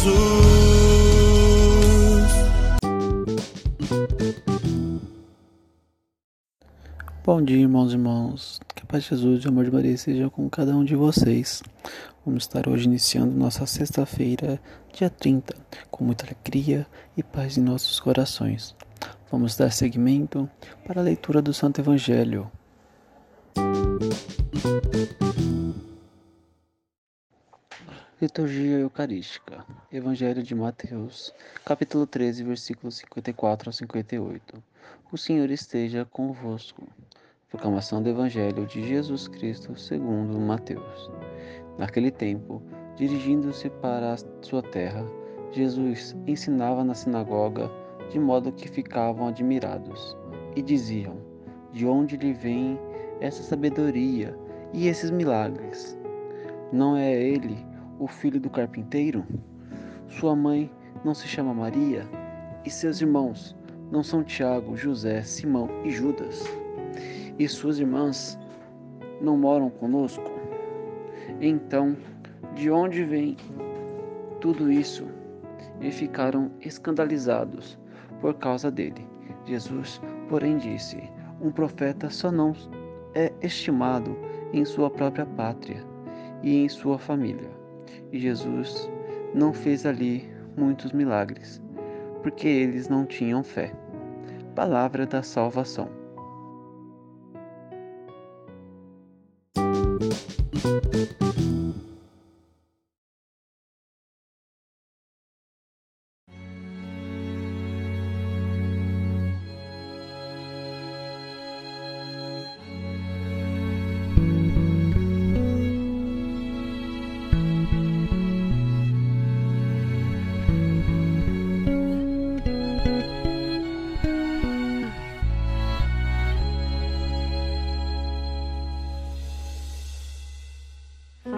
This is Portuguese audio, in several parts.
Jesus. Bom dia, irmãos e irmãos. Que a paz de Jesus e o amor de Maria seja com cada um de vocês. Vamos estar hoje iniciando nossa sexta-feira, dia 30, com muita alegria e paz em nossos corações. Vamos dar seguimento para a leitura do Santo Evangelho. Liturgia Eucarística. Evangelho de Mateus, capítulo 13, versículos 54 a 58. O Senhor esteja convosco. Proclamação do Evangelho de Jesus Cristo segundo Mateus. Naquele tempo, dirigindo-se para a sua terra, Jesus ensinava na sinagoga, de modo que ficavam admirados, e diziam: De onde lhe vem essa sabedoria e esses milagres? Não é ele o filho do carpinteiro? Sua mãe não se chama Maria? E seus irmãos não são Tiago, José, Simão e Judas? E suas irmãs não moram conosco? Então, de onde vem tudo isso? E ficaram escandalizados por causa dele. Jesus, porém, disse: Um profeta só não é estimado em sua própria pátria e em sua família. E Jesus não fez ali muitos milagres, porque eles não tinham fé. Palavra da salvação.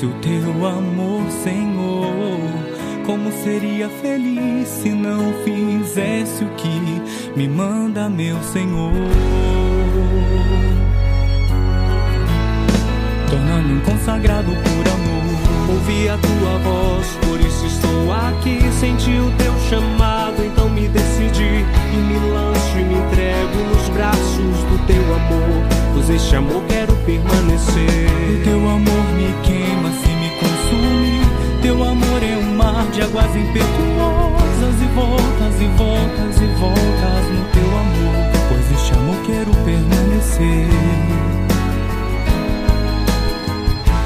fosse o teu amor, Senhor? Como seria feliz se não fizesse o que me manda, meu Senhor? Tornando um consagrado por amor. Ouvi a tua voz, por isso estou aqui. Senti o teu chamado, então me decidi e me lanço e me entrego nos braços do teu amor. Pois este amor quero permanecer. O teu amor de águas impetuosas e voltas e voltas